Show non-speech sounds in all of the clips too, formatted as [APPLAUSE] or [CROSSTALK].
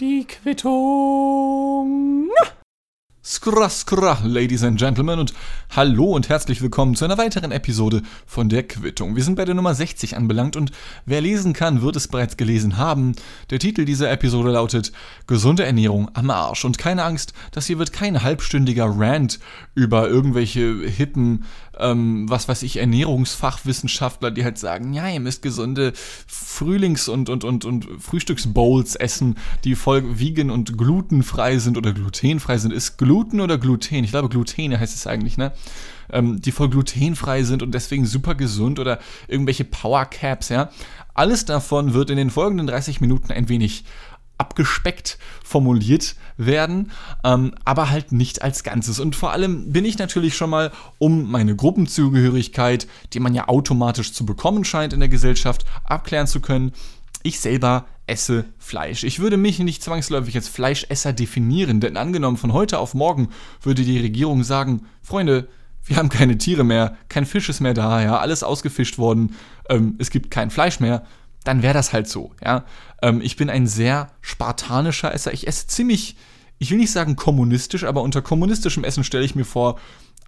Die Quittung. Skra, skra, Ladies and Gentlemen und hallo und herzlich willkommen zu einer weiteren Episode von der Quittung. Wir sind bei der Nummer 60 anbelangt und wer lesen kann, wird es bereits gelesen haben. Der Titel dieser Episode lautet Gesunde Ernährung am Arsch und keine Angst, das hier wird kein halbstündiger Rant über irgendwelche hippen, ähm, was weiß ich, Ernährungsfachwissenschaftler, die halt sagen, ja, ihr müsst gesunde Frühlings- und, und, und, und Frühstücksbowls essen, die voll vegan und glutenfrei sind oder glutenfrei sind. Ist Gluten Gluten oder Gluten? Ich glaube, Gluten heißt es eigentlich, ne? Ähm, die voll glutenfrei sind und deswegen super gesund oder irgendwelche Power Caps, ja. Alles davon wird in den folgenden 30 Minuten ein wenig abgespeckt formuliert werden, ähm, aber halt nicht als Ganzes. Und vor allem bin ich natürlich schon mal um meine Gruppenzugehörigkeit, die man ja automatisch zu bekommen scheint in der Gesellschaft, abklären zu können. Ich selber esse Fleisch. Ich würde mich nicht zwangsläufig als Fleischesser definieren, denn angenommen von heute auf morgen würde die Regierung sagen, Freunde, wir haben keine Tiere mehr, kein Fisch ist mehr da, ja, alles ausgefischt worden, ähm, es gibt kein Fleisch mehr, dann wäre das halt so, ja. Ähm, ich bin ein sehr spartanischer Esser. Ich esse ziemlich, ich will nicht sagen kommunistisch, aber unter kommunistischem Essen stelle ich mir vor,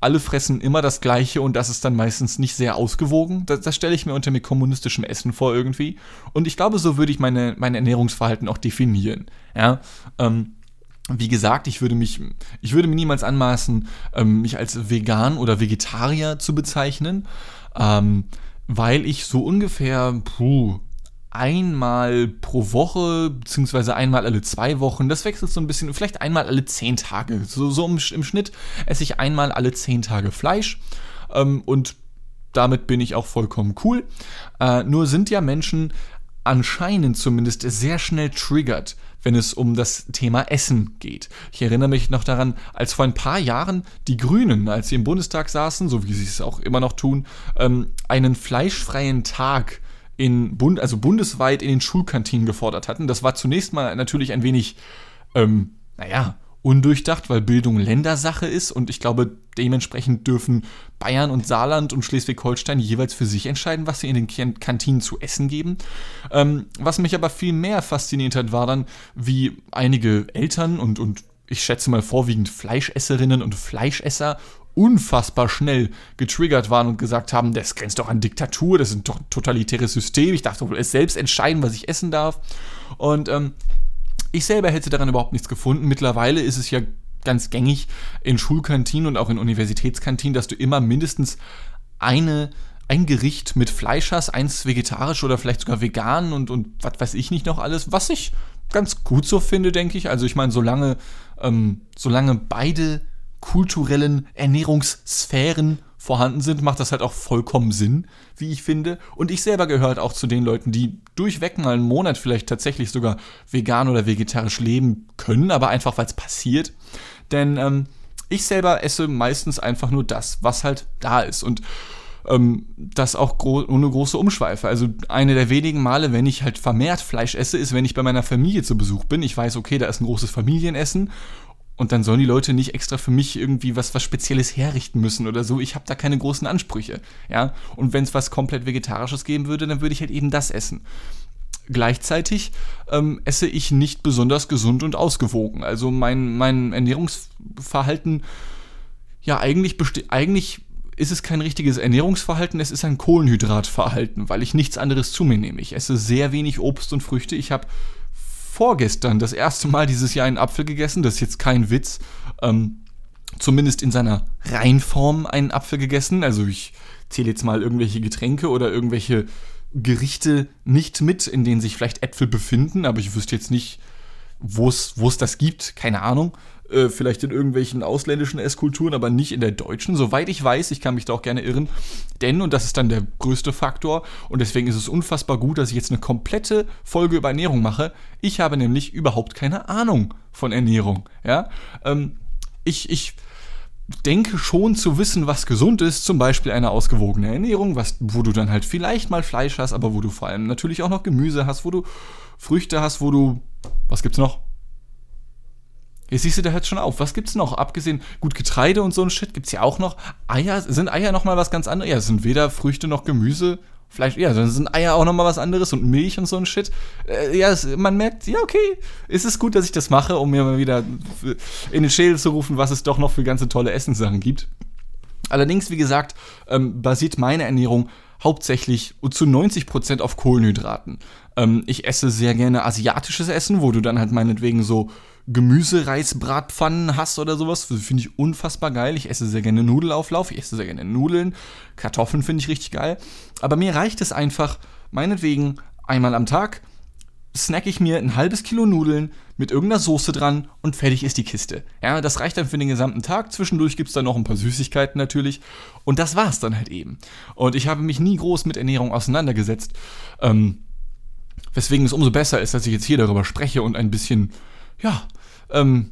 alle fressen immer das Gleiche und das ist dann meistens nicht sehr ausgewogen. Das, das stelle ich mir unter mir kommunistischem Essen vor irgendwie. Und ich glaube, so würde ich meine, mein Ernährungsverhalten auch definieren. Ja, ähm, wie gesagt, ich würde mich, ich würde mir niemals anmaßen, ähm, mich als vegan oder Vegetarier zu bezeichnen, ähm, weil ich so ungefähr, puh, einmal pro Woche, beziehungsweise einmal alle zwei Wochen. Das wechselt so ein bisschen, vielleicht einmal alle zehn Tage. So, so im, im Schnitt esse ich einmal alle zehn Tage Fleisch. Ähm, und damit bin ich auch vollkommen cool. Äh, nur sind ja Menschen anscheinend zumindest sehr schnell triggert, wenn es um das Thema Essen geht. Ich erinnere mich noch daran, als vor ein paar Jahren die Grünen, als sie im Bundestag saßen, so wie sie es auch immer noch tun, ähm, einen fleischfreien Tag in Bund, also bundesweit in den Schulkantinen gefordert hatten. Das war zunächst mal natürlich ein wenig, ähm, naja, undurchdacht, weil Bildung Ländersache ist und ich glaube, dementsprechend dürfen Bayern und Saarland und Schleswig-Holstein jeweils für sich entscheiden, was sie in den Kantinen zu essen geben. Ähm, was mich aber viel mehr fasziniert hat, war dann, wie einige Eltern und, und ich schätze mal vorwiegend Fleischesserinnen und Fleischesser unfassbar schnell getriggert waren und gesagt haben, das grenzt doch an Diktatur, das ist ein totalitäres System, ich darf doch es selbst entscheiden, was ich essen darf. Und ähm, ich selber hätte daran überhaupt nichts gefunden. Mittlerweile ist es ja ganz gängig in Schulkantinen und auch in Universitätskantinen, dass du immer mindestens eine ein Gericht mit Fleisch hast, eins vegetarisch oder vielleicht sogar vegan und, und was weiß ich nicht noch alles, was ich ganz gut so finde, denke ich. Also ich meine, solange, ähm, solange beide kulturellen Ernährungssphären vorhanden sind, macht das halt auch vollkommen Sinn, wie ich finde. Und ich selber gehört auch zu den Leuten, die durchweg mal einen Monat vielleicht tatsächlich sogar vegan oder vegetarisch leben können, aber einfach weil es passiert. Denn ähm, ich selber esse meistens einfach nur das, was halt da ist. Und ähm, das auch gro ohne große Umschweife. Also eine der wenigen Male, wenn ich halt vermehrt Fleisch esse, ist, wenn ich bei meiner Familie zu Besuch bin. Ich weiß, okay, da ist ein großes Familienessen und dann sollen die Leute nicht extra für mich irgendwie was, was Spezielles herrichten müssen oder so. Ich habe da keine großen Ansprüche. Ja? Und wenn es was komplett Vegetarisches geben würde, dann würde ich halt eben das essen. Gleichzeitig ähm, esse ich nicht besonders gesund und ausgewogen. Also mein, mein Ernährungsverhalten, ja, eigentlich, eigentlich ist es kein richtiges Ernährungsverhalten, es ist ein Kohlenhydratverhalten, weil ich nichts anderes zu mir nehme. Ich esse sehr wenig Obst und Früchte. Ich habe vorgestern das erste Mal dieses Jahr einen Apfel gegessen. Das ist jetzt kein Witz. Ähm, zumindest in seiner Reinform einen Apfel gegessen. Also ich zähle jetzt mal irgendwelche Getränke oder irgendwelche Gerichte nicht mit, in denen sich vielleicht Äpfel befinden, aber ich wüsste jetzt nicht, wo es das gibt, keine Ahnung. Äh, vielleicht in irgendwelchen ausländischen Esskulturen, aber nicht in der deutschen. Soweit ich weiß, ich kann mich da auch gerne irren. Denn, und das ist dann der größte Faktor, und deswegen ist es unfassbar gut, dass ich jetzt eine komplette Folge über Ernährung mache. Ich habe nämlich überhaupt keine Ahnung von Ernährung. Ja? Ähm, ich, ich denke schon zu wissen, was gesund ist, zum Beispiel eine ausgewogene Ernährung, was, wo du dann halt vielleicht mal Fleisch hast, aber wo du vor allem natürlich auch noch Gemüse hast, wo du Früchte hast, wo du, was gibt's noch? Jetzt siehst du, der hört schon auf. Was gibt's noch? Abgesehen, gut, Getreide und so ein Shit gibt's ja auch noch. Eier, sind Eier nochmal was ganz anderes? Ja, sind weder Früchte noch Gemüse. Fleisch, ja, dann sind Eier auch nochmal was anderes und Milch und so ein Shit. Äh, ja, es, man merkt, ja, okay, es ist gut, dass ich das mache, um mir mal wieder in den Schädel zu rufen, was es doch noch für ganze tolle Essenssachen gibt. Allerdings, wie gesagt, ähm, basiert meine Ernährung hauptsächlich zu 90% auf Kohlenhydraten. Ähm, ich esse sehr gerne asiatisches Essen, wo du dann halt meinetwegen so Gemüsereisbratpfannen hast oder sowas. Finde ich unfassbar geil. Ich esse sehr gerne Nudelauflauf, ich esse sehr gerne Nudeln. Kartoffeln finde ich richtig geil. Aber mir reicht es einfach, meinetwegen einmal am Tag snack ich mir ein halbes Kilo Nudeln mit irgendeiner Soße dran und fertig ist die Kiste. Ja, das reicht dann für den gesamten Tag. Zwischendurch gibt es dann noch ein paar Süßigkeiten natürlich. Und das war's dann halt eben. Und ich habe mich nie groß mit Ernährung auseinandergesetzt. Ähm, weswegen es umso besser ist, dass ich jetzt hier darüber spreche und ein bisschen ja, ähm,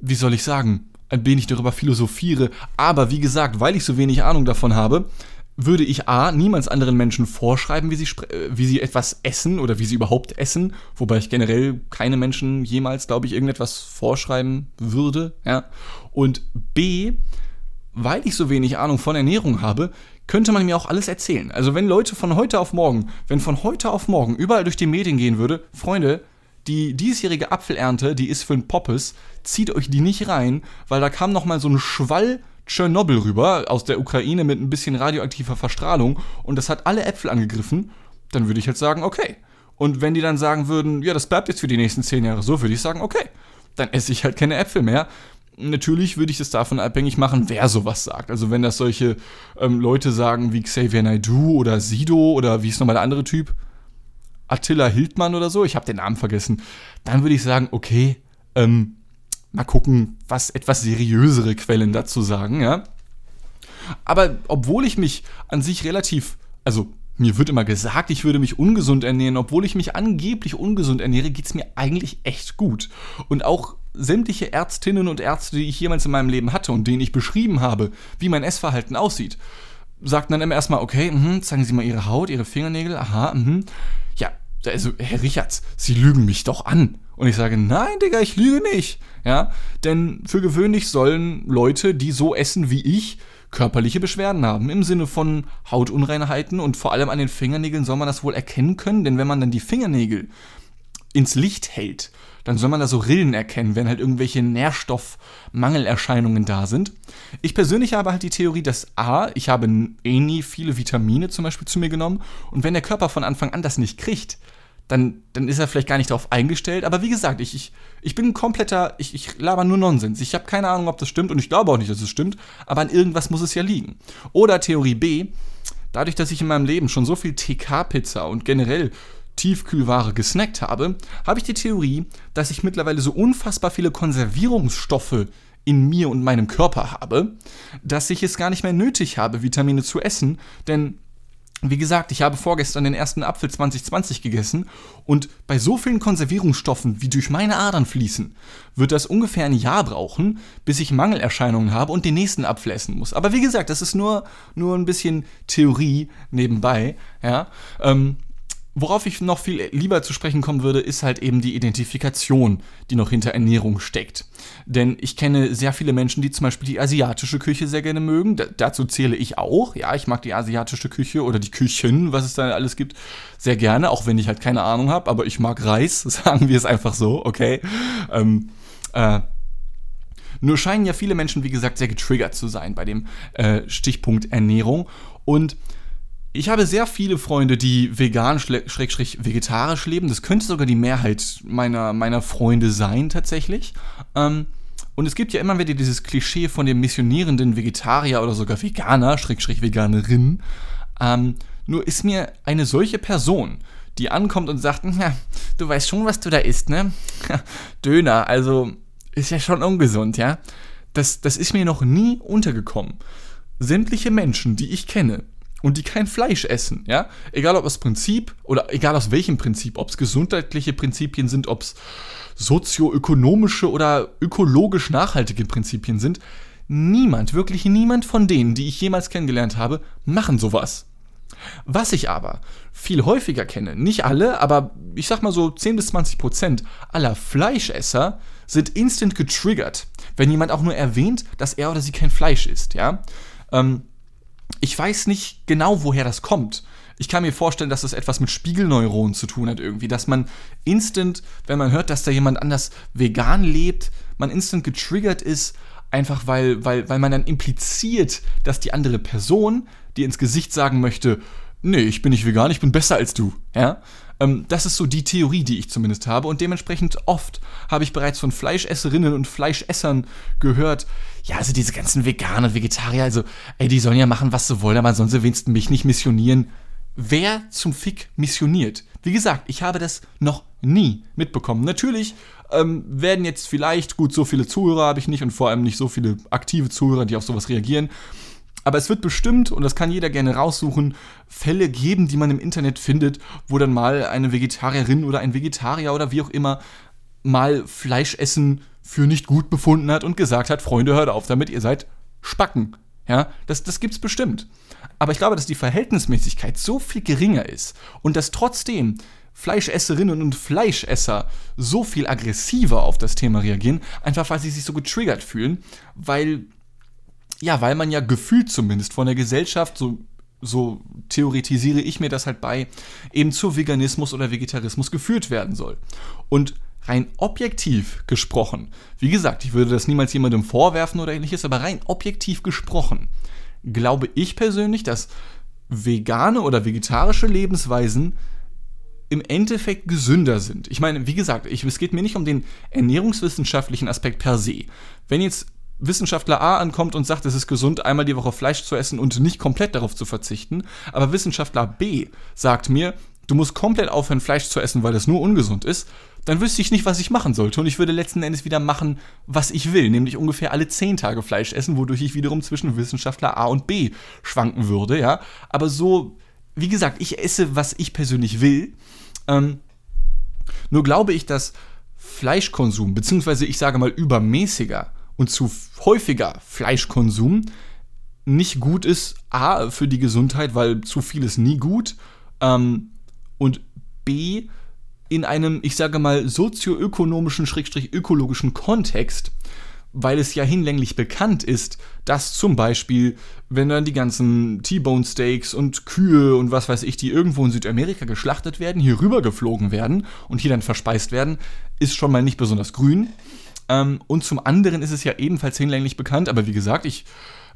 wie soll ich sagen, ein wenig darüber philosophiere. Aber wie gesagt, weil ich so wenig Ahnung davon habe, würde ich A, niemals anderen Menschen vorschreiben, wie sie, äh, wie sie etwas essen oder wie sie überhaupt essen, wobei ich generell keine Menschen jemals, glaube ich, irgendetwas vorschreiben würde. Ja. Und B, weil ich so wenig Ahnung von Ernährung habe, könnte man mir auch alles erzählen. Also wenn Leute von heute auf morgen, wenn von heute auf morgen überall durch die Medien gehen würde, Freunde, die diesjährige Apfelernte, die ist für ein Poppes, zieht euch die nicht rein, weil da kam noch mal so ein Schwall Tschernobyl rüber aus der Ukraine mit ein bisschen radioaktiver Verstrahlung und das hat alle Äpfel angegriffen, dann würde ich jetzt sagen, okay. Und wenn die dann sagen würden, ja, das bleibt jetzt für die nächsten zehn Jahre so, würde ich sagen, okay, dann esse ich halt keine Äpfel mehr. Natürlich würde ich es davon abhängig machen, wer sowas sagt. Also wenn das solche ähm, Leute sagen wie Xavier Naidoo oder Sido oder wie ist nochmal der andere Typ, Attila Hildmann oder so, ich habe den Namen vergessen, dann würde ich sagen, okay, ähm, mal gucken, was etwas seriösere Quellen dazu sagen, ja. Aber obwohl ich mich an sich relativ, also mir wird immer gesagt, ich würde mich ungesund ernähren, obwohl ich mich angeblich ungesund ernähre, geht es mir eigentlich echt gut. Und auch sämtliche Ärztinnen und Ärzte, die ich jemals in meinem Leben hatte und denen ich beschrieben habe, wie mein Essverhalten aussieht, sagten dann immer erstmal, okay, mh, zeigen Sie mal Ihre Haut, Ihre Fingernägel, aha, mh also, Herr Richards, Sie lügen mich doch an. Und ich sage, nein, Digga, ich lüge nicht. Ja, denn für gewöhnlich sollen Leute, die so essen wie ich, körperliche Beschwerden haben. Im Sinne von Hautunreinheiten und vor allem an den Fingernägeln soll man das wohl erkennen können, denn wenn man dann die Fingernägel ins Licht hält, dann soll man da so Rillen erkennen, wenn halt irgendwelche Nährstoffmangelerscheinungen da sind. Ich persönlich habe halt die Theorie, dass A, ich habe eh nie viele Vitamine zum Beispiel zu mir genommen und wenn der Körper von Anfang an das nicht kriegt, dann, dann ist er vielleicht gar nicht darauf eingestellt. Aber wie gesagt, ich, ich, ich bin ein kompletter, ich, ich laber nur Nonsens. Ich habe keine Ahnung, ob das stimmt und ich glaube auch nicht, dass es stimmt, aber an irgendwas muss es ja liegen. Oder Theorie B, dadurch, dass ich in meinem Leben schon so viel TK-Pizza und generell Tiefkühlware gesnackt habe, habe ich die Theorie, dass ich mittlerweile so unfassbar viele Konservierungsstoffe in mir und meinem Körper habe, dass ich es gar nicht mehr nötig habe, Vitamine zu essen, denn wie gesagt, ich habe vorgestern den ersten Apfel 2020 gegessen und bei so vielen Konservierungsstoffen, wie durch meine Adern fließen, wird das ungefähr ein Jahr brauchen, bis ich Mangelerscheinungen habe und den nächsten Apfel essen muss. Aber wie gesagt, das ist nur, nur ein bisschen Theorie nebenbei, ja. Ähm, Worauf ich noch viel lieber zu sprechen kommen würde, ist halt eben die Identifikation, die noch hinter Ernährung steckt. Denn ich kenne sehr viele Menschen, die zum Beispiel die asiatische Küche sehr gerne mögen. D dazu zähle ich auch. Ja, ich mag die asiatische Küche oder die Küchen, was es da alles gibt, sehr gerne, auch wenn ich halt keine Ahnung habe. Aber ich mag Reis, [LAUGHS] sagen wir es einfach so, okay. Ähm, äh, nur scheinen ja viele Menschen, wie gesagt, sehr getriggert zu sein bei dem äh, Stichpunkt Ernährung. Und ich habe sehr viele Freunde, die vegan, schrägstrich vegetarisch leben. Das könnte sogar die Mehrheit meiner, meiner Freunde sein, tatsächlich. Ähm, und es gibt ja immer wieder dieses Klischee von dem missionierenden Vegetarier oder sogar Veganer, schrägstrich Veganerin. Ähm, nur ist mir eine solche Person, die ankommt und sagt, ja, du weißt schon, was du da isst, ne? [LAUGHS] Döner, also ist ja schon ungesund, ja? Das, das ist mir noch nie untergekommen. Sämtliche Menschen, die ich kenne, und die kein Fleisch essen, ja? Egal ob das Prinzip oder egal aus welchem Prinzip, ob es gesundheitliche Prinzipien sind, ob es sozioökonomische oder ökologisch nachhaltige Prinzipien sind, niemand, wirklich niemand von denen, die ich jemals kennengelernt habe, machen sowas. Was ich aber viel häufiger kenne, nicht alle, aber ich sag mal so 10 bis 20 Prozent aller Fleischesser sind instant getriggert, wenn jemand auch nur erwähnt, dass er oder sie kein Fleisch isst, ja? Ähm, ich weiß nicht genau, woher das kommt. ich kann mir vorstellen, dass das etwas mit Spiegelneuronen zu tun hat irgendwie, dass man instant, wenn man hört, dass da jemand anders vegan lebt, man instant getriggert ist, einfach weil, weil, weil man dann impliziert, dass die andere Person, die ins Gesicht sagen möchte, nee, ich bin nicht vegan, ich bin besser als du, ja, ähm, das ist so die Theorie, die ich zumindest habe. Und dementsprechend oft habe ich bereits von Fleischesserinnen und Fleischessern gehört, ja, also diese ganzen Veganer, Vegetarier, also, ey, die sollen ja machen, was sie wollen, aber sie wenigstens mich nicht missionieren. Wer zum Fick missioniert? Wie gesagt, ich habe das noch nie mitbekommen. Natürlich ähm, werden jetzt vielleicht, gut, so viele Zuhörer habe ich nicht und vor allem nicht so viele aktive Zuhörer, die auf sowas reagieren. Aber es wird bestimmt, und das kann jeder gerne raussuchen, Fälle geben, die man im Internet findet, wo dann mal eine Vegetarierin oder ein Vegetarier oder wie auch immer mal Fleischessen für nicht gut befunden hat und gesagt hat, Freunde, hört auf damit, ihr seid Spacken. Ja, das, das gibt's bestimmt. Aber ich glaube, dass die Verhältnismäßigkeit so viel geringer ist und dass trotzdem Fleischesserinnen und Fleischesser so viel aggressiver auf das Thema reagieren, einfach weil sie sich so getriggert fühlen, weil ja, weil man ja gefühlt zumindest von der Gesellschaft, so, so theoretisiere ich mir das halt bei, eben zu Veganismus oder Vegetarismus geführt werden soll. Und rein objektiv gesprochen, wie gesagt, ich würde das niemals jemandem vorwerfen oder ähnliches, aber rein objektiv gesprochen, glaube ich persönlich, dass vegane oder vegetarische Lebensweisen im Endeffekt gesünder sind. Ich meine, wie gesagt, ich, es geht mir nicht um den ernährungswissenschaftlichen Aspekt per se. Wenn jetzt Wissenschaftler A ankommt und sagt, es ist gesund, einmal die Woche Fleisch zu essen und nicht komplett darauf zu verzichten, aber Wissenschaftler B sagt mir, du musst komplett aufhören, Fleisch zu essen, weil es nur ungesund ist, dann wüsste ich nicht, was ich machen sollte. Und ich würde letzten Endes wieder machen, was ich will, nämlich ungefähr alle zehn Tage Fleisch essen, wodurch ich wiederum zwischen Wissenschaftler A und B schwanken würde, ja. Aber so, wie gesagt, ich esse, was ich persönlich will. Ähm, nur glaube ich, dass Fleischkonsum, beziehungsweise ich sage mal übermäßiger, und zu häufiger Fleischkonsum nicht gut ist, a, für die Gesundheit, weil zu viel ist nie gut, ähm, und b, in einem, ich sage mal, sozioökonomischen, schrägstrich ökologischen Kontext, weil es ja hinlänglich bekannt ist, dass zum Beispiel, wenn dann die ganzen T-Bone Steaks und Kühe und was weiß ich, die irgendwo in Südamerika geschlachtet werden, hier rüber geflogen werden und hier dann verspeist werden, ist schon mal nicht besonders grün. Ähm, und zum anderen ist es ja ebenfalls hinlänglich bekannt, aber wie gesagt, ich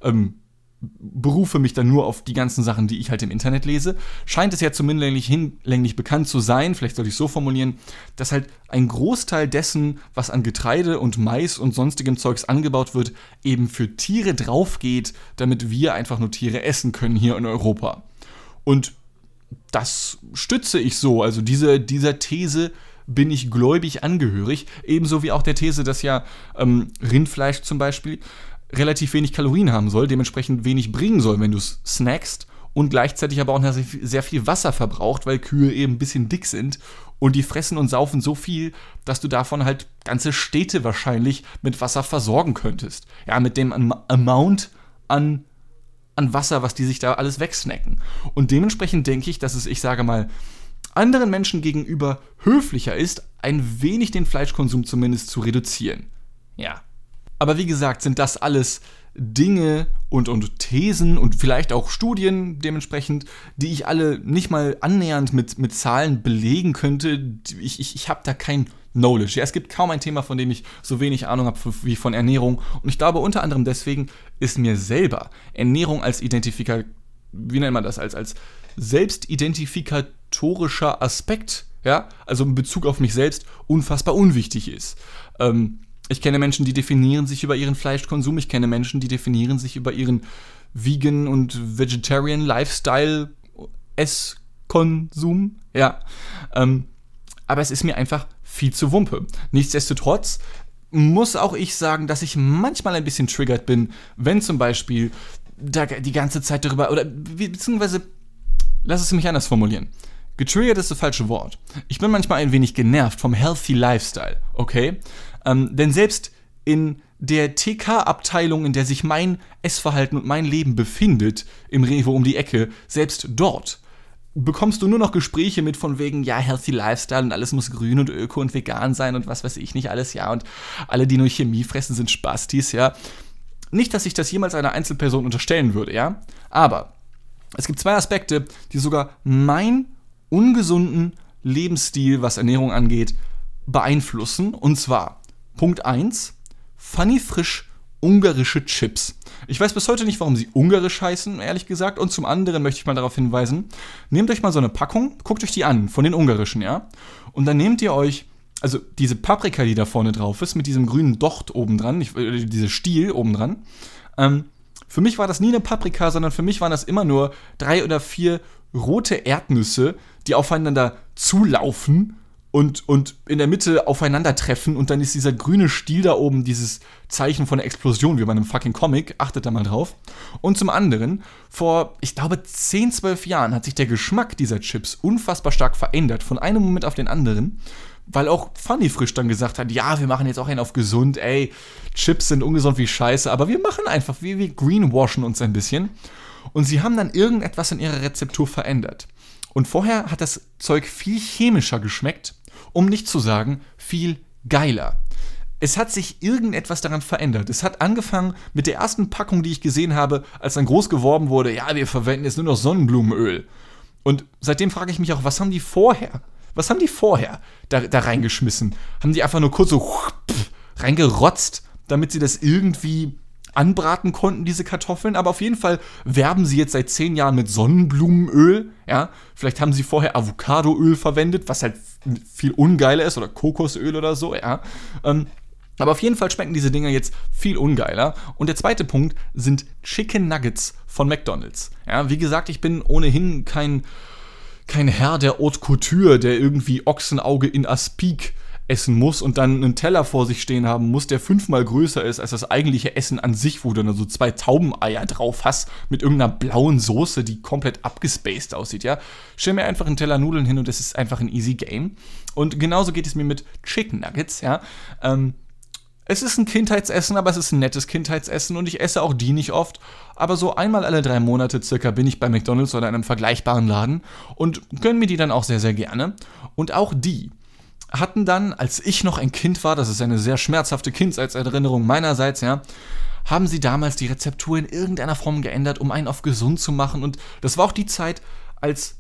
ähm, berufe mich dann nur auf die ganzen Sachen, die ich halt im Internet lese, scheint es ja zumindest hinlänglich bekannt zu sein, vielleicht sollte ich so formulieren, dass halt ein Großteil dessen, was an Getreide und Mais und sonstigem Zeugs angebaut wird, eben für Tiere draufgeht, damit wir einfach nur Tiere essen können hier in Europa. Und das stütze ich so, also diese, dieser These bin ich gläubig angehörig, ebenso wie auch der These, dass ja ähm, Rindfleisch zum Beispiel relativ wenig Kalorien haben soll, dementsprechend wenig bringen soll, wenn du es snackst und gleichzeitig aber auch sehr viel Wasser verbraucht, weil Kühe eben ein bisschen dick sind und die fressen und saufen so viel, dass du davon halt ganze Städte wahrscheinlich mit Wasser versorgen könntest. Ja, mit dem Amount an, an Wasser, was die sich da alles wegsnacken. Und dementsprechend denke ich, dass es, ich sage mal, anderen Menschen gegenüber höflicher ist, ein wenig den Fleischkonsum zumindest zu reduzieren. Ja. Aber wie gesagt, sind das alles Dinge und, und Thesen und vielleicht auch Studien dementsprechend, die ich alle nicht mal annähernd mit, mit Zahlen belegen könnte. Ich, ich, ich habe da kein Knowledge. Ja, es gibt kaum ein Thema, von dem ich so wenig Ahnung habe wie von Ernährung. Und ich glaube, unter anderem deswegen ist mir selber Ernährung als Identifikator, wie nennt man das, als, als selbstidentifikator Aspekt, ja, also in Bezug auf mich selbst, unfassbar unwichtig ist. Ähm, ich kenne Menschen, die definieren sich über ihren Fleischkonsum, ich kenne Menschen, die definieren sich über ihren Vegan und Vegetarian Lifestyle Esskonsum, ja. Ähm, aber es ist mir einfach viel zu Wumpe. Nichtsdestotrotz muss auch ich sagen, dass ich manchmal ein bisschen triggert bin, wenn zum Beispiel da die ganze Zeit darüber, oder beziehungsweise lass es mich anders formulieren. Getriggert ist das falsche Wort. Ich bin manchmal ein wenig genervt vom Healthy Lifestyle, okay? Ähm, denn selbst in der TK-Abteilung, in der sich mein Essverhalten und mein Leben befindet, im Rewe um die Ecke, selbst dort bekommst du nur noch Gespräche mit von wegen, ja, Healthy Lifestyle und alles muss grün und öko und vegan sein und was weiß ich nicht alles, ja, und alle, die nur Chemie fressen, sind Spastis, ja. Nicht, dass ich das jemals einer Einzelperson unterstellen würde, ja, aber Es gibt zwei Aspekte, die sogar meinen ungesunden Lebensstil, was Ernährung angeht, beeinflussen. Und zwar Punkt 1, Funny Frisch ungarische Chips. Ich weiß bis heute nicht, warum sie ungarisch heißen, ehrlich gesagt. Und zum anderen möchte ich mal darauf hinweisen, nehmt euch mal so eine Packung, guckt euch die an, von den ungarischen, ja? Und dann nehmt ihr euch, also diese Paprika, die da vorne drauf ist, mit diesem grünen Docht oben dran, äh, diese Stiel oben dran, ähm, für mich war das nie eine Paprika, sondern für mich waren das immer nur drei oder vier rote Erdnüsse, die aufeinander zulaufen und, und in der Mitte aufeinandertreffen und dann ist dieser grüne Stiel da oben, dieses Zeichen von der Explosion, wie bei einem fucking Comic, achtet da mal drauf. Und zum anderen, vor, ich glaube, 10, 12 Jahren hat sich der Geschmack dieser Chips unfassbar stark verändert, von einem Moment auf den anderen, weil auch Funny Frisch dann gesagt hat, ja, wir machen jetzt auch einen auf gesund, ey, Chips sind ungesund wie Scheiße, aber wir machen einfach, wir, wir greenwashen uns ein bisschen. Und sie haben dann irgendetwas in ihrer Rezeptur verändert. Und vorher hat das Zeug viel chemischer geschmeckt um nicht zu sagen viel geiler. Es hat sich irgendetwas daran verändert. Es hat angefangen mit der ersten Packung, die ich gesehen habe, als dann groß geworben wurde, ja, wir verwenden jetzt nur noch Sonnenblumenöl. Und seitdem frage ich mich auch, was haben die vorher? Was haben die vorher da, da reingeschmissen? Haben die einfach nur kurz so [LAUGHS] reingerotzt, damit sie das irgendwie anbraten konnten, diese Kartoffeln. Aber auf jeden Fall werben sie jetzt seit zehn Jahren mit Sonnenblumenöl. Ja, vielleicht haben sie vorher Avocadoöl verwendet, was halt viel ungeiler ist, oder Kokosöl oder so. Ja. Ähm, aber auf jeden Fall schmecken diese Dinger jetzt viel ungeiler. Und der zweite Punkt sind Chicken Nuggets von McDonald's. Ja, wie gesagt, ich bin ohnehin kein, kein Herr der Haute Couture, der irgendwie Ochsenauge in Aspik essen muss und dann einen Teller vor sich stehen haben muss, der fünfmal größer ist als das eigentliche Essen an sich, wo du dann so zwei Taubeneier drauf hast mit irgendeiner blauen Soße, die komplett abgespaced aussieht, ja. Stell mir einfach einen Teller Nudeln hin und es ist einfach ein easy game. Und genauso geht es mir mit Chicken Nuggets, ja. Ähm, es ist ein Kindheitsessen, aber es ist ein nettes Kindheitsessen und ich esse auch die nicht oft. Aber so einmal alle drei Monate circa bin ich bei McDonalds oder einem vergleichbaren Laden und gönne mir die dann auch sehr, sehr gerne. Und auch die hatten dann, als ich noch ein Kind war, das ist eine sehr schmerzhafte Kindheitserinnerung meinerseits, ja, haben sie damals die Rezeptur in irgendeiner Form geändert, um einen auf gesund zu machen. Und das war auch die Zeit, als,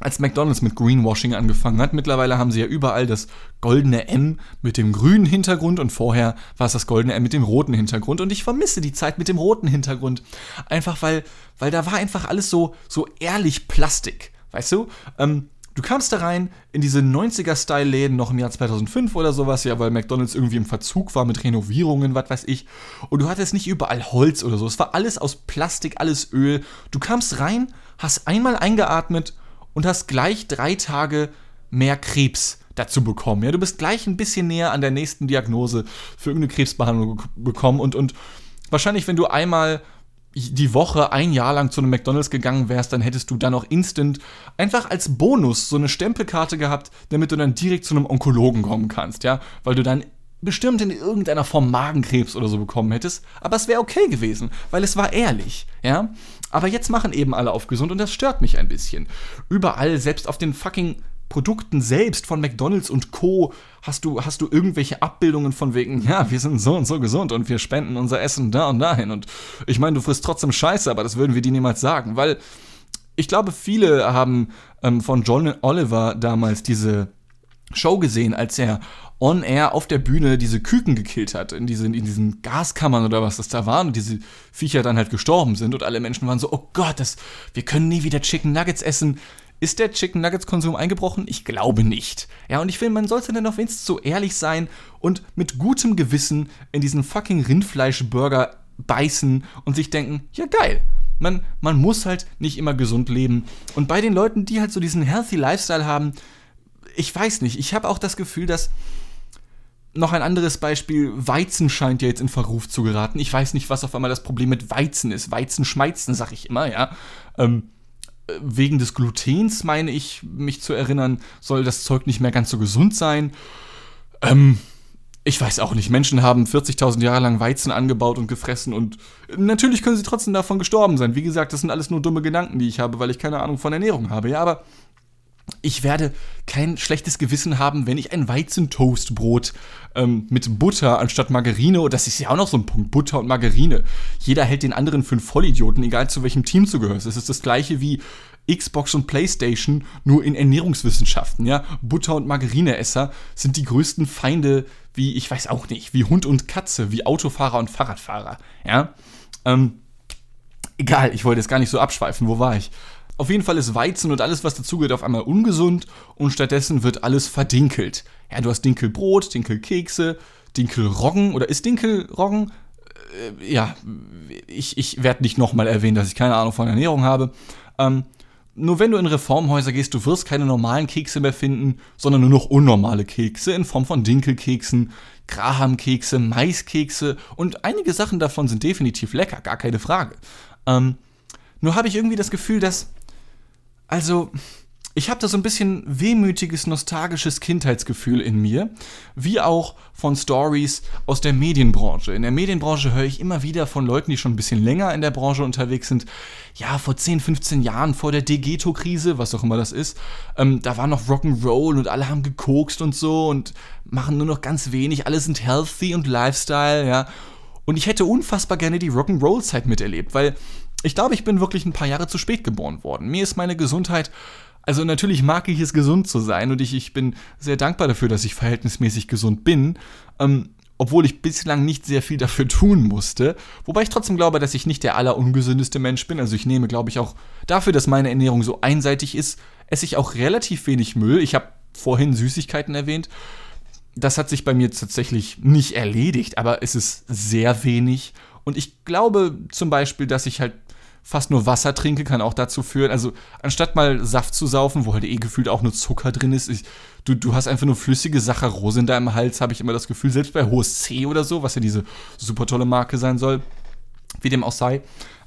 als McDonalds mit Greenwashing angefangen hat. Mittlerweile haben sie ja überall das goldene M mit dem grünen Hintergrund und vorher war es das goldene M mit dem roten Hintergrund. Und ich vermisse die Zeit mit dem roten Hintergrund. Einfach weil, weil da war einfach alles so, so ehrlich Plastik. Weißt du? Ähm, Du kamst da rein in diese 90er-Style-Läden noch im Jahr 2005 oder sowas, ja, weil McDonalds irgendwie im Verzug war mit Renovierungen, was weiß ich. Und du hattest nicht überall Holz oder so. Es war alles aus Plastik, alles Öl. Du kamst rein, hast einmal eingeatmet und hast gleich drei Tage mehr Krebs dazu bekommen. Ja, du bist gleich ein bisschen näher an der nächsten Diagnose für irgendeine Krebsbehandlung bekommen und, und wahrscheinlich, wenn du einmal die Woche ein Jahr lang zu einem McDonalds gegangen wärst, dann hättest du dann auch instant einfach als Bonus so eine Stempelkarte gehabt, damit du dann direkt zu einem Onkologen kommen kannst, ja, weil du dann bestimmt in irgendeiner Form Magenkrebs oder so bekommen hättest, aber es wäre okay gewesen, weil es war ehrlich, ja. Aber jetzt machen eben alle auf gesund und das stört mich ein bisschen. Überall, selbst auf den fucking Produkten selbst von McDonalds und Co. hast du, hast du irgendwelche Abbildungen von wegen, ja, wir sind so und so gesund und wir spenden unser Essen da und dahin. Und ich meine, du frisst trotzdem Scheiße, aber das würden wir dir niemals sagen, weil ich glaube, viele haben ähm, von John Oliver damals diese Show gesehen, als er on air auf der Bühne diese Küken gekillt hat, in diesen, in diesen Gaskammern oder was das da waren und diese Viecher dann halt gestorben sind und alle Menschen waren so, oh Gott, das, wir können nie wieder Chicken Nuggets essen. Ist der Chicken Nuggets Konsum eingebrochen? Ich glaube nicht. Ja, und ich finde, man sollte dann auf wenigstens so ehrlich sein und mit gutem Gewissen in diesen fucking Rindfleischburger beißen und sich denken, ja geil. Man, man muss halt nicht immer gesund leben. Und bei den Leuten, die halt so diesen healthy Lifestyle haben, ich weiß nicht, ich habe auch das Gefühl, dass noch ein anderes Beispiel, Weizen scheint ja jetzt in Verruf zu geraten. Ich weiß nicht, was auf einmal das Problem mit Weizen ist. Weizen schmeizen, sag ich immer, ja. Ähm, wegen des Glutens, meine ich, mich zu erinnern, soll das Zeug nicht mehr ganz so gesund sein. Ähm, ich weiß auch nicht. Menschen haben 40.000 Jahre lang Weizen angebaut und gefressen und natürlich können sie trotzdem davon gestorben sein. Wie gesagt, das sind alles nur dumme Gedanken, die ich habe, weil ich keine Ahnung von Ernährung habe. Ja, aber ich werde kein schlechtes Gewissen haben, wenn ich ein Weizentoastbrot ähm, mit Butter anstatt Margarine, das ist ja auch noch so ein Punkt, Butter und Margarine. Jeder hält den anderen für einen Vollidioten, egal zu welchem Team du gehörst. Es ist das gleiche wie Xbox und Playstation, nur in Ernährungswissenschaften, ja. Butter- und Margarineesser sind die größten Feinde, wie, ich weiß auch nicht, wie Hund und Katze, wie Autofahrer und Fahrradfahrer, ja. Ähm, egal, ich wollte jetzt gar nicht so abschweifen, wo war ich? Auf jeden Fall ist Weizen und alles, was dazugehört, auf einmal ungesund und stattdessen wird alles verdinkelt. Ja, du hast Dinkelbrot, Dinkelkekse, Dinkelroggen oder ist Dinkelroggen? Äh, ja, ich, ich werde nicht nochmal erwähnen, dass ich keine Ahnung von Ernährung habe. Ähm, nur wenn du in Reformhäuser gehst, du wirst keine normalen Kekse mehr finden, sondern nur noch unnormale Kekse in Form von Dinkelkeksen, Grahamkekse, Maiskekse und einige Sachen davon sind definitiv lecker, gar keine Frage. Ähm, nur habe ich irgendwie das Gefühl, dass also, ich habe da so ein bisschen wehmütiges, nostalgisches Kindheitsgefühl in mir, wie auch von Stories aus der Medienbranche. In der Medienbranche höre ich immer wieder von Leuten, die schon ein bisschen länger in der Branche unterwegs sind. Ja, vor 10, 15 Jahren, vor der Degeto-Krise, was auch immer das ist, ähm, da war noch Rock'n'Roll und alle haben gekokst und so und machen nur noch ganz wenig. Alle sind healthy und Lifestyle, ja. Und ich hätte unfassbar gerne die Rock'n'Roll-Zeit miterlebt, weil ich glaube, ich bin wirklich ein paar Jahre zu spät geboren worden. Mir ist meine Gesundheit, also natürlich mag ich es, gesund zu sein und ich, ich bin sehr dankbar dafür, dass ich verhältnismäßig gesund bin. Ähm, obwohl ich bislang nicht sehr viel dafür tun musste. Wobei ich trotzdem glaube, dass ich nicht der allerungesündeste Mensch bin. Also ich nehme, glaube ich, auch dafür, dass meine Ernährung so einseitig ist, esse ich auch relativ wenig Müll. Ich habe vorhin Süßigkeiten erwähnt. Das hat sich bei mir tatsächlich nicht erledigt, aber es ist sehr wenig. Und ich glaube zum Beispiel, dass ich halt fast nur Wasser trinke, kann auch dazu führen. Also anstatt mal Saft zu saufen, wo halt eh gefühlt auch nur Zucker drin ist, ich, du, du hast einfach nur flüssige Saccharose in deinem Hals, habe ich immer das Gefühl, selbst bei Hohes C oder so, was ja diese super tolle Marke sein soll, wie dem auch sei.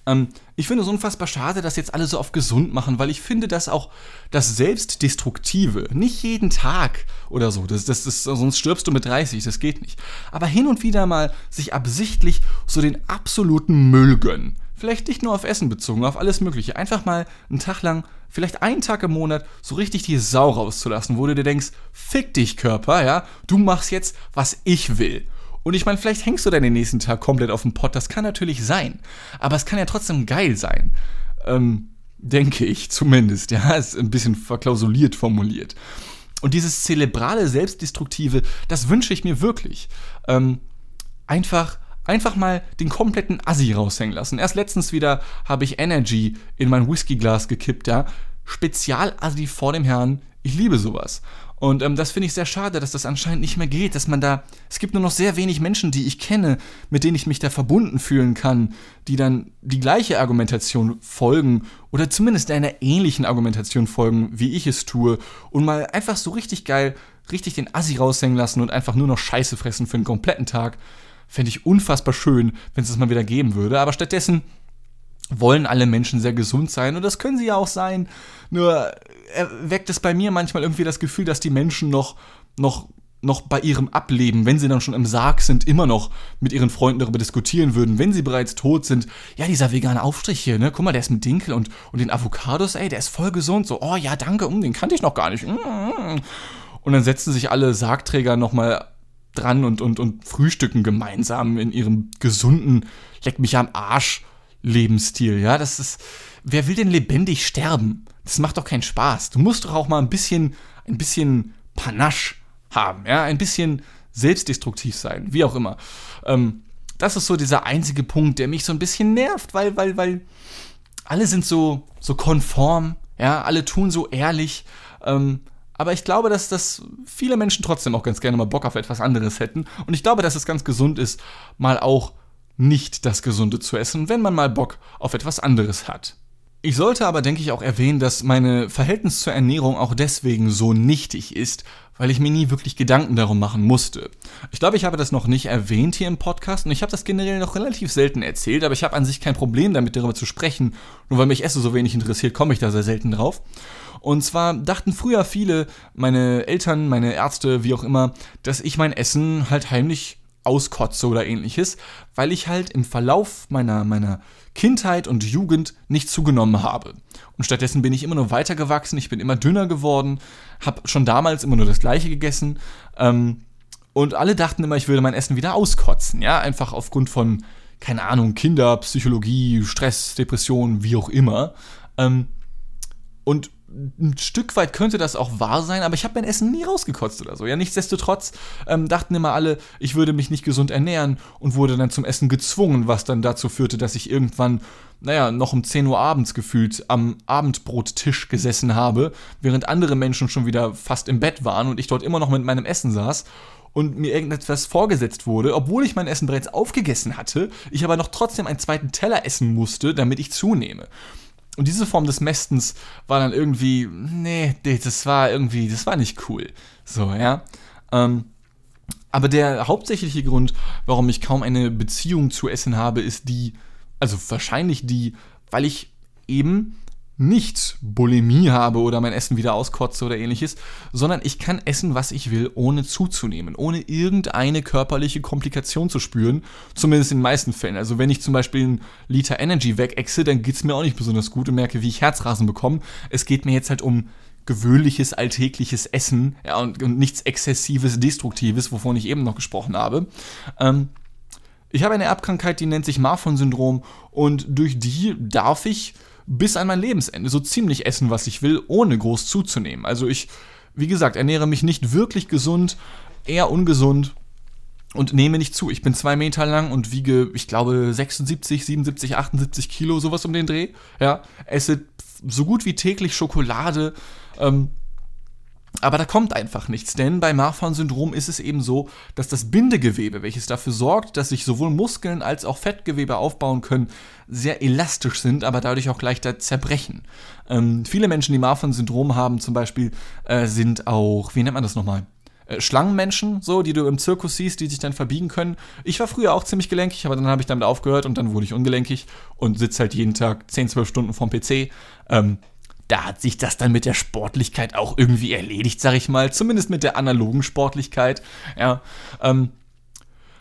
Ähm, ich finde es unfassbar schade, dass jetzt alle so auf gesund machen, weil ich finde, dass auch das Selbstdestruktive, nicht jeden Tag oder so, das, das, das, sonst stirbst du mit 30, das geht nicht, aber hin und wieder mal sich absichtlich so den absoluten Müll gönnen. Vielleicht nicht nur auf Essen bezogen, auf alles Mögliche. Einfach mal einen Tag lang, vielleicht einen Tag im Monat, so richtig die Sau rauszulassen, wo du dir denkst, fick dich Körper, ja, du machst jetzt, was ich will. Und ich meine, vielleicht hängst du dann den nächsten Tag komplett auf dem Pott, das kann natürlich sein. Aber es kann ja trotzdem geil sein. Ähm, denke ich zumindest, ja, [LAUGHS] ist ein bisschen verklausuliert formuliert. Und dieses zelebrale, selbstdestruktive, das wünsche ich mir wirklich. Ähm, einfach einfach mal den kompletten Assi raushängen lassen. Erst letztens wieder habe ich Energy in mein Whiskyglas gekippt, ja. Spezial-Assi vor dem Herrn. Ich liebe sowas. Und ähm, das finde ich sehr schade, dass das anscheinend nicht mehr geht, dass man da, es gibt nur noch sehr wenig Menschen, die ich kenne, mit denen ich mich da verbunden fühlen kann, die dann die gleiche Argumentation folgen oder zumindest einer ähnlichen Argumentation folgen, wie ich es tue und mal einfach so richtig geil, richtig den Assi raushängen lassen und einfach nur noch Scheiße fressen für einen kompletten Tag. Fände ich unfassbar schön, wenn es das mal wieder geben würde. Aber stattdessen wollen alle Menschen sehr gesund sein und das können sie ja auch sein. Nur weckt es bei mir manchmal irgendwie das Gefühl, dass die Menschen noch, noch, noch bei ihrem Ableben, wenn sie dann schon im Sarg sind, immer noch mit ihren Freunden darüber diskutieren würden, wenn sie bereits tot sind. Ja, dieser vegane Aufstrich hier, ne? Guck mal, der ist mit Dinkel und, und den Avocados, ey, der ist voll gesund. So, oh ja, danke, um, den kannte ich noch gar nicht. Mm, mm, mm. Und dann setzen sich alle Sargträger nochmal dran und, und, und frühstücken gemeinsam in ihrem gesunden, leck mich am Arsch Lebensstil. Ja, das ist, wer will denn lebendig sterben? Das macht doch keinen Spaß. Du musst doch auch mal ein bisschen, ein bisschen Panache haben, ja, ein bisschen selbstdestruktiv sein, wie auch immer. Ähm, das ist so dieser einzige Punkt, der mich so ein bisschen nervt, weil, weil, weil alle sind so, so konform, ja, alle tun so ehrlich. Ähm, aber ich glaube, dass das viele Menschen trotzdem auch ganz gerne mal Bock auf etwas anderes hätten. Und ich glaube, dass es ganz gesund ist, mal auch nicht das Gesunde zu essen, wenn man mal Bock auf etwas anderes hat. Ich sollte aber, denke ich, auch erwähnen, dass meine Verhältnis zur Ernährung auch deswegen so nichtig ist, weil ich mir nie wirklich Gedanken darum machen musste. Ich glaube, ich habe das noch nicht erwähnt hier im Podcast und ich habe das generell noch relativ selten erzählt, aber ich habe an sich kein Problem damit, darüber zu sprechen. Nur weil mich Essen so wenig interessiert, komme ich da sehr selten drauf. Und zwar dachten früher viele, meine Eltern, meine Ärzte, wie auch immer, dass ich mein Essen halt heimlich auskotze oder ähnliches, weil ich halt im Verlauf meiner, meiner Kindheit und Jugend nicht zugenommen habe. Und stattdessen bin ich immer nur weitergewachsen, ich bin immer dünner geworden, habe schon damals immer nur das gleiche gegessen. Ähm, und alle dachten immer, ich würde mein Essen wieder auskotzen, ja, einfach aufgrund von, keine Ahnung, Kinder, Psychologie, Stress, Depression, wie auch immer. Ähm, und ein Stück weit könnte das auch wahr sein, aber ich habe mein Essen nie rausgekotzt oder so. Ja, nichtsdestotrotz ähm, dachten immer alle, ich würde mich nicht gesund ernähren und wurde dann zum Essen gezwungen, was dann dazu führte, dass ich irgendwann, naja, noch um 10 Uhr abends gefühlt am Abendbrottisch gesessen habe, während andere Menschen schon wieder fast im Bett waren und ich dort immer noch mit meinem Essen saß und mir irgendetwas vorgesetzt wurde, obwohl ich mein Essen bereits aufgegessen hatte, ich aber noch trotzdem einen zweiten Teller essen musste, damit ich zunehme. Und diese Form des Mästens war dann irgendwie, nee, das war irgendwie, das war nicht cool. So, ja. Ähm, aber der hauptsächliche Grund, warum ich kaum eine Beziehung zu Essen habe, ist die, also wahrscheinlich die, weil ich eben nicht Bulimie habe oder mein Essen wieder auskotze oder ähnliches, sondern ich kann essen, was ich will, ohne zuzunehmen, ohne irgendeine körperliche Komplikation zu spüren, zumindest in den meisten Fällen. Also wenn ich zum Beispiel einen Liter Energy wegechse, dann geht es mir auch nicht besonders gut und merke, wie ich Herzrasen bekomme. Es geht mir jetzt halt um gewöhnliches, alltägliches Essen ja, und, und, nichts Exzessives, Destruktives, wovon ich eben noch gesprochen habe. Ähm, ich habe eine Erbkrankheit, die nennt sich Marfan-Syndrom und durch die darf ich bis an mein Lebensende so ziemlich essen, was ich will, ohne groß zuzunehmen. Also ich, wie gesagt, ernähre mich nicht wirklich gesund, eher ungesund und nehme nicht zu. Ich bin zwei Meter lang und wiege, ich glaube, 76, 77, 78 Kilo, sowas um den Dreh. Ja, esse so gut wie täglich Schokolade. Ähm, aber da kommt einfach nichts, denn bei Marfan-Syndrom ist es eben so, dass das Bindegewebe, welches dafür sorgt, dass sich sowohl Muskeln als auch Fettgewebe aufbauen können, sehr elastisch sind, aber dadurch auch leichter zerbrechen. Ähm, viele Menschen, die Marfan-Syndrom haben, zum Beispiel, äh, sind auch, wie nennt man das nochmal? Äh, Schlangenmenschen, so, die du im Zirkus siehst, die sich dann verbiegen können. Ich war früher auch ziemlich gelenkig, aber dann habe ich damit aufgehört und dann wurde ich ungelenkig und sitze halt jeden Tag 10, 12 Stunden vorm PC. Ähm, da hat sich das dann mit der Sportlichkeit auch irgendwie erledigt, sag ich mal. Zumindest mit der analogen Sportlichkeit. Ja. Ähm,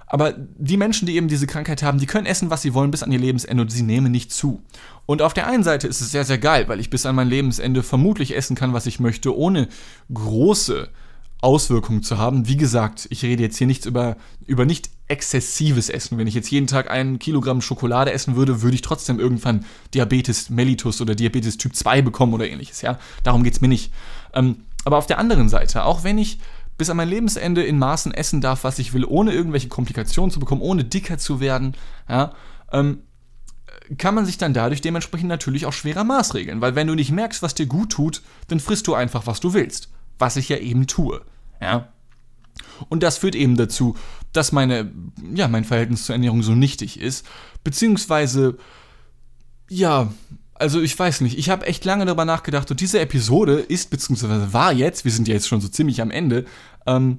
aber die Menschen, die eben diese Krankheit haben, die können essen, was sie wollen, bis an ihr Lebensende und sie nehmen nicht zu. Und auf der einen Seite ist es sehr, sehr geil, weil ich bis an mein Lebensende vermutlich essen kann, was ich möchte, ohne große Auswirkungen zu haben. Wie gesagt, ich rede jetzt hier nichts über, über nicht exzessives Essen. Wenn ich jetzt jeden Tag ein Kilogramm Schokolade essen würde, würde ich trotzdem irgendwann Diabetes mellitus oder Diabetes Typ 2 bekommen oder ähnliches. Ja? Darum geht es mir nicht. Ähm, aber auf der anderen Seite, auch wenn ich bis an mein Lebensende in Maßen essen darf, was ich will, ohne irgendwelche Komplikationen zu bekommen, ohne dicker zu werden, ja, ähm, kann man sich dann dadurch dementsprechend natürlich auch schwerer maßregeln. Weil wenn du nicht merkst, was dir gut tut, dann frisst du einfach, was du willst was ich ja eben tue. Ja. Und das führt eben dazu, dass meine, ja, mein Verhältnis zur Ernährung so nichtig ist. Beziehungsweise, ja, also ich weiß nicht, ich habe echt lange darüber nachgedacht und diese Episode ist, beziehungsweise war jetzt, wir sind ja jetzt schon so ziemlich am Ende, ähm,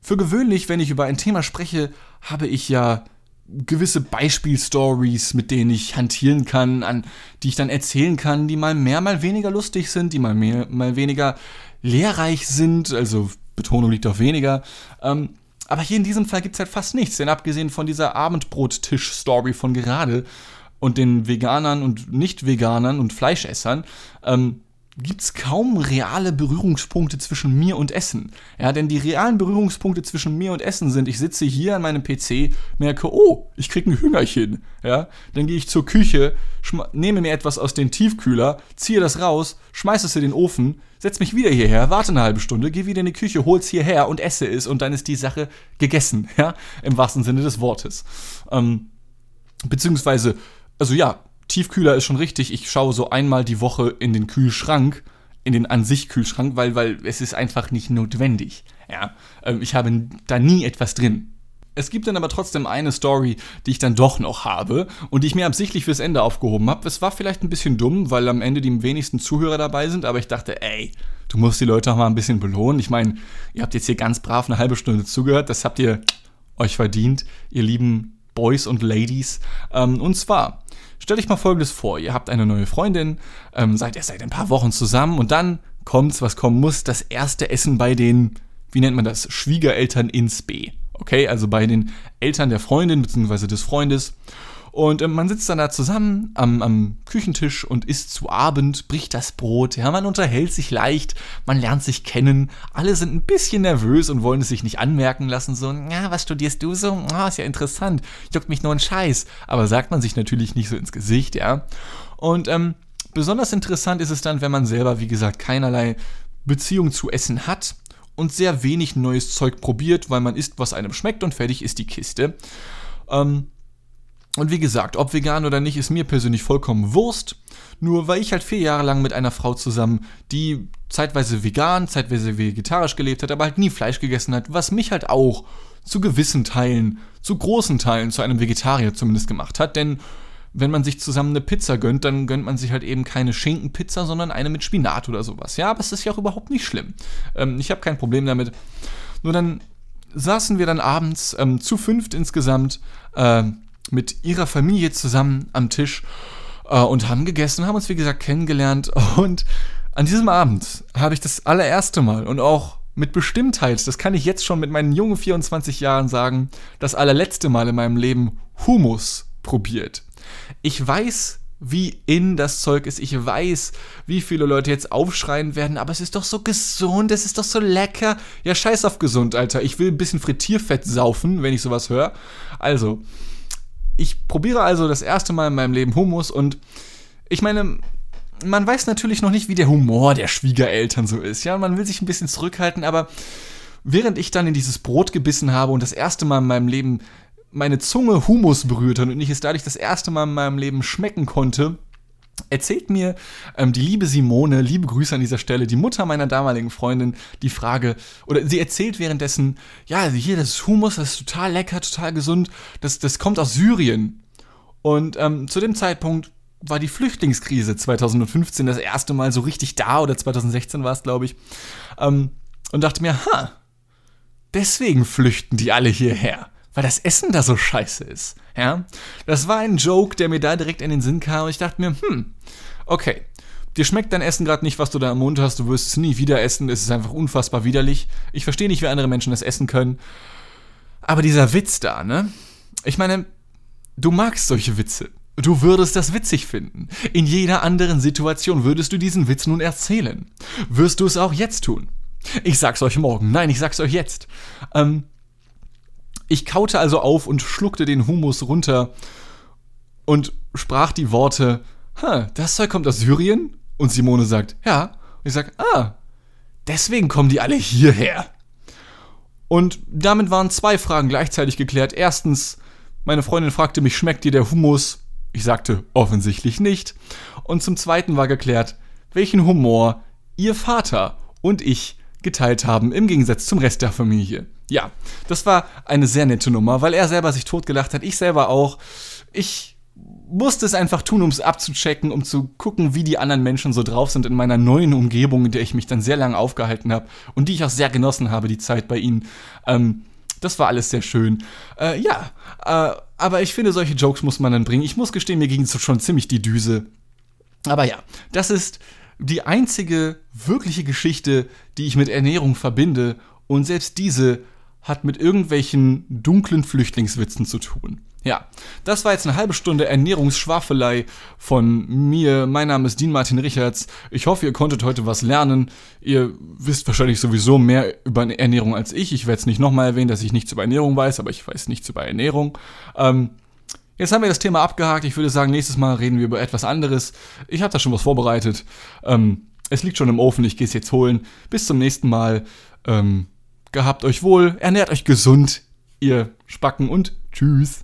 für gewöhnlich, wenn ich über ein Thema spreche, habe ich ja gewisse Beispielstories, mit denen ich hantieren kann, an die ich dann erzählen kann, die mal mehr, mal weniger lustig sind, die mal mehr, mal weniger lehrreich sind, also Betonung liegt auf weniger. Ähm, aber hier in diesem Fall gibt es halt fast nichts, denn abgesehen von dieser Abendbrottisch-Story von gerade und den Veganern und Nicht-Veganern und Fleischessern, ähm, gibt es kaum reale Berührungspunkte zwischen mir und Essen. Ja, denn die realen Berührungspunkte zwischen mir und Essen sind, ich sitze hier an meinem PC, merke, oh, ich krieg ein Hüngerchen. Ja, dann gehe ich zur Küche, nehme mir etwas aus dem Tiefkühler, ziehe das raus, schmeiße es in den Ofen, setze mich wieder hierher, warte eine halbe Stunde, gehe wieder in die Küche, hol's hierher und esse es und dann ist die Sache gegessen. Ja, im wahrsten Sinne des Wortes. Ähm, beziehungsweise, also ja, Tiefkühler ist schon richtig. Ich schaue so einmal die Woche in den Kühlschrank, in den an sich Kühlschrank, weil, weil es ist einfach nicht notwendig. Ja, ähm, ich habe da nie etwas drin. Es gibt dann aber trotzdem eine Story, die ich dann doch noch habe und die ich mir absichtlich fürs Ende aufgehoben habe. Es war vielleicht ein bisschen dumm, weil am Ende die wenigsten Zuhörer dabei sind, aber ich dachte, ey, du musst die Leute auch mal ein bisschen belohnen. Ich meine, ihr habt jetzt hier ganz brav eine halbe Stunde zugehört, das habt ihr euch verdient, ihr lieben Boys und Ladies. Ähm, und zwar Stell dich mal folgendes vor: Ihr habt eine neue Freundin, ähm, seid erst seit ein paar Wochen zusammen und dann kommt's, was kommen muss, das erste Essen bei den, wie nennt man das, Schwiegereltern ins B. Okay, also bei den Eltern der Freundin bzw. des Freundes. Und äh, man sitzt dann da zusammen am, am, Küchentisch und isst zu Abend, bricht das Brot. Ja, man unterhält sich leicht, man lernt sich kennen. Alle sind ein bisschen nervös und wollen es sich nicht anmerken lassen. So, ja, was studierst du so? Ah, ist ja interessant. Juckt mich nur ein Scheiß. Aber sagt man sich natürlich nicht so ins Gesicht, ja. Und ähm, besonders interessant ist es dann, wenn man selber, wie gesagt, keinerlei Beziehung zu Essen hat und sehr wenig neues Zeug probiert, weil man isst, was einem schmeckt und fertig ist die Kiste. Ähm, und wie gesagt, ob vegan oder nicht, ist mir persönlich vollkommen Wurst. Nur weil ich halt vier Jahre lang mit einer Frau zusammen, die zeitweise vegan, zeitweise vegetarisch gelebt hat, aber halt nie Fleisch gegessen hat, was mich halt auch zu gewissen Teilen, zu großen Teilen zu einem Vegetarier zumindest gemacht hat. Denn wenn man sich zusammen eine Pizza gönnt, dann gönnt man sich halt eben keine Schinkenpizza, sondern eine mit Spinat oder sowas. Ja, aber es ist ja auch überhaupt nicht schlimm. Ähm, ich habe kein Problem damit. Nur dann saßen wir dann abends ähm, zu fünft insgesamt. Äh, mit ihrer Familie zusammen am Tisch äh, und haben gegessen, haben uns wie gesagt kennengelernt [LAUGHS] und an diesem Abend habe ich das allererste Mal und auch mit Bestimmtheit, das kann ich jetzt schon mit meinen jungen 24 Jahren sagen, das allerletzte Mal in meinem Leben Humus probiert. Ich weiß, wie in das Zeug ist. Ich weiß, wie viele Leute jetzt aufschreien werden, aber es ist doch so gesund, es ist doch so lecker. Ja, scheiß auf gesund, Alter. Ich will ein bisschen Frittierfett saufen, wenn ich sowas höre. Also, ich probiere also das erste Mal in meinem Leben Hummus und ich meine, man weiß natürlich noch nicht, wie der Humor der Schwiegereltern so ist. Ja, man will sich ein bisschen zurückhalten, aber während ich dann in dieses Brot gebissen habe und das erste Mal in meinem Leben meine Zunge Humus berührt und ich es dadurch das erste Mal in meinem Leben schmecken konnte, erzählt mir ähm, die liebe Simone, liebe Grüße an dieser Stelle, die Mutter meiner damaligen Freundin, die Frage, oder sie erzählt währenddessen, ja, hier das Humus, das ist total lecker, total gesund, das, das kommt aus Syrien. Und ähm, zu dem Zeitpunkt war die Flüchtlingskrise 2015 das erste Mal so richtig da, oder 2016 war es, glaube ich, ähm, und dachte mir, ha, deswegen flüchten die alle hierher weil das Essen da so scheiße ist. Ja, das war ein Joke, der mir da direkt in den Sinn kam und ich dachte mir, hm, okay, dir schmeckt dein Essen gerade nicht, was du da im Mund hast, du wirst es nie wieder essen, es ist einfach unfassbar widerlich. Ich verstehe nicht, wie andere Menschen das essen können. Aber dieser Witz da, ne? Ich meine, du magst solche Witze. Du würdest das witzig finden. In jeder anderen Situation würdest du diesen Witz nun erzählen. Wirst du es auch jetzt tun? Ich sag's euch morgen. Nein, ich sag's euch jetzt. Ähm, ich kaute also auf und schluckte den Humus runter und sprach die Worte, ha, das Zeug kommt aus Syrien? Und Simone sagt, ja. Und ich sag, ah, deswegen kommen die alle hierher. Und damit waren zwei Fragen gleichzeitig geklärt. Erstens, meine Freundin fragte mich, schmeckt dir der Humus? Ich sagte, offensichtlich nicht. Und zum Zweiten war geklärt, welchen Humor ihr Vater und ich geteilt haben, im Gegensatz zum Rest der Familie. Ja, das war eine sehr nette Nummer, weil er selber sich totgelacht hat, ich selber auch. Ich musste es einfach tun, um es abzuchecken, um zu gucken, wie die anderen Menschen so drauf sind in meiner neuen Umgebung, in der ich mich dann sehr lange aufgehalten habe und die ich auch sehr genossen habe, die Zeit bei ihnen. Ähm, das war alles sehr schön. Äh, ja, äh, aber ich finde, solche Jokes muss man dann bringen. Ich muss gestehen, mir ging es schon ziemlich die Düse. Aber ja, das ist die einzige wirkliche Geschichte, die ich mit Ernährung verbinde. Und selbst diese hat mit irgendwelchen dunklen Flüchtlingswitzen zu tun. Ja, das war jetzt eine halbe Stunde Ernährungsschwafelei von mir. Mein Name ist Dean Martin Richards. Ich hoffe, ihr konntet heute was lernen. Ihr wisst wahrscheinlich sowieso mehr über Ernährung als ich. Ich werde es nicht nochmal erwähnen, dass ich nichts über Ernährung weiß, aber ich weiß nichts über Ernährung. Ähm, jetzt haben wir das Thema abgehakt. Ich würde sagen, nächstes Mal reden wir über etwas anderes. Ich habe da schon was vorbereitet. Ähm, es liegt schon im Ofen, ich gehe es jetzt holen. Bis zum nächsten Mal. Ähm, Gehabt euch wohl, ernährt euch gesund, ihr Spacken und tschüss.